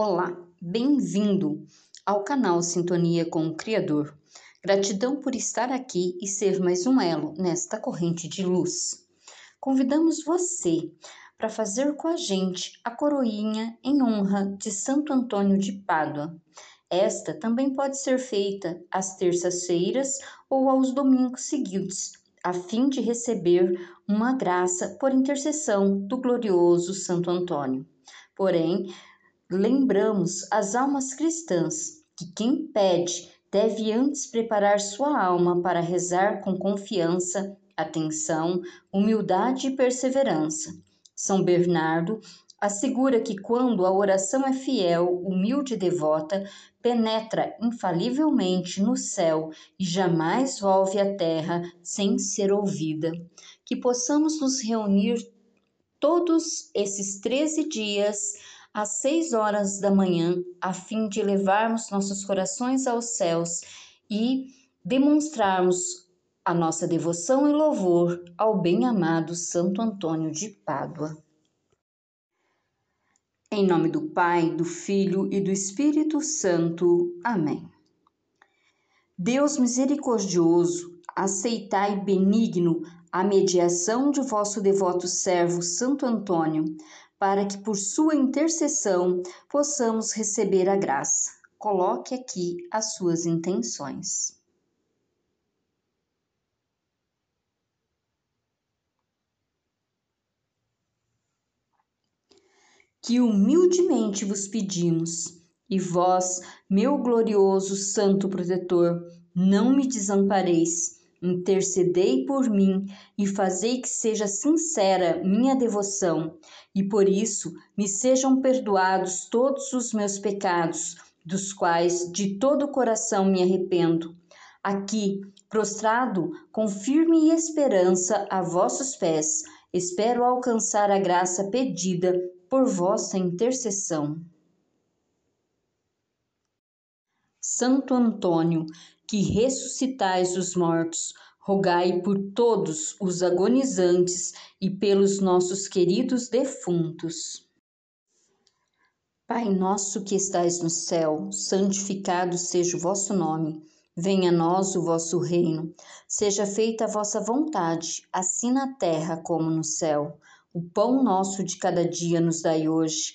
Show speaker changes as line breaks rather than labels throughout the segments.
Olá, bem-vindo ao canal Sintonia com o Criador. Gratidão por estar aqui e ser mais um elo nesta corrente de luz. Convidamos você para fazer com a gente a coroinha em honra de Santo Antônio de Pádua. Esta também pode ser feita às terças-feiras ou aos domingos seguidos, a fim de receber uma graça por intercessão do glorioso Santo Antônio. Porém, lembramos as almas cristãs que quem pede deve antes preparar sua alma para rezar com confiança, atenção, humildade e perseverança. São Bernardo assegura que quando a oração é fiel, humilde e devota, penetra infalivelmente no céu e jamais volve à terra sem ser ouvida. Que possamos nos reunir todos esses 13 dias às seis horas da manhã, a fim de levarmos nossos corações aos céus e demonstrarmos a nossa devoção e louvor ao bem-amado Santo Antônio de Pádua. Em nome do Pai, do Filho e do Espírito Santo. Amém. Deus misericordioso, aceitai benigno a mediação de vosso devoto servo Santo Antônio para que por sua intercessão possamos receber a graça. Coloque aqui as suas intenções. Que humildemente vos pedimos, e vós, meu glorioso Santo Protetor, não me desampareis Intercedei por mim e fazei que seja sincera minha devoção, e por isso me sejam perdoados todos os meus pecados, dos quais de todo o coração me arrependo. Aqui, prostrado, com firme esperança a vossos pés, espero alcançar a graça pedida por vossa intercessão. Santo Antônio, que ressuscitais os mortos, rogai por todos os agonizantes e pelos nossos queridos defuntos. Pai nosso que estais no céu, santificado seja o vosso nome. Venha a nós o vosso reino. Seja feita a vossa vontade, assim na terra como no céu. O pão nosso de cada dia nos dai hoje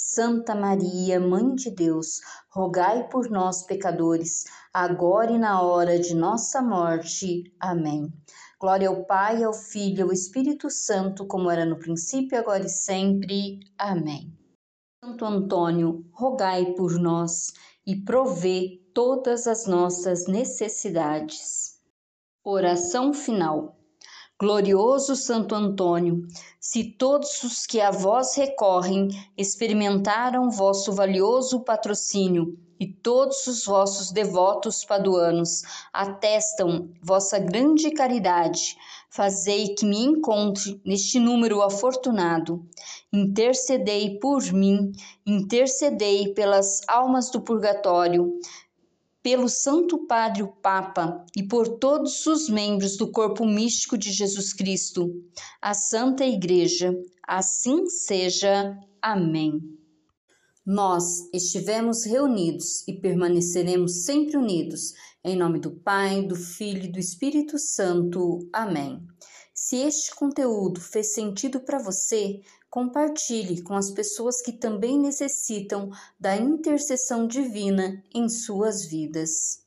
Santa Maria, Mãe de Deus, rogai por nós, pecadores, agora e na hora de nossa morte. Amém. Glória ao Pai, ao Filho e ao Espírito Santo, como era no princípio, agora e sempre. Amém. Santo Antônio, rogai por nós e provê todas as nossas necessidades. Oração final. Glorioso Santo Antônio, se todos os que a vós recorrem experimentaram vosso valioso patrocínio e todos os vossos devotos paduanos atestam vossa grande caridade, fazei que me encontre neste número afortunado. Intercedei por mim, intercedei pelas almas do purgatório, pelo Santo Padre o Papa e por todos os membros do corpo místico de Jesus Cristo, a Santa Igreja. Assim seja. Amém. Nós estivemos reunidos e permaneceremos sempre unidos, em nome do Pai, do Filho e do Espírito Santo. Amém. Se este conteúdo fez sentido para você, compartilhe com as pessoas que também necessitam da intercessão divina em suas vidas.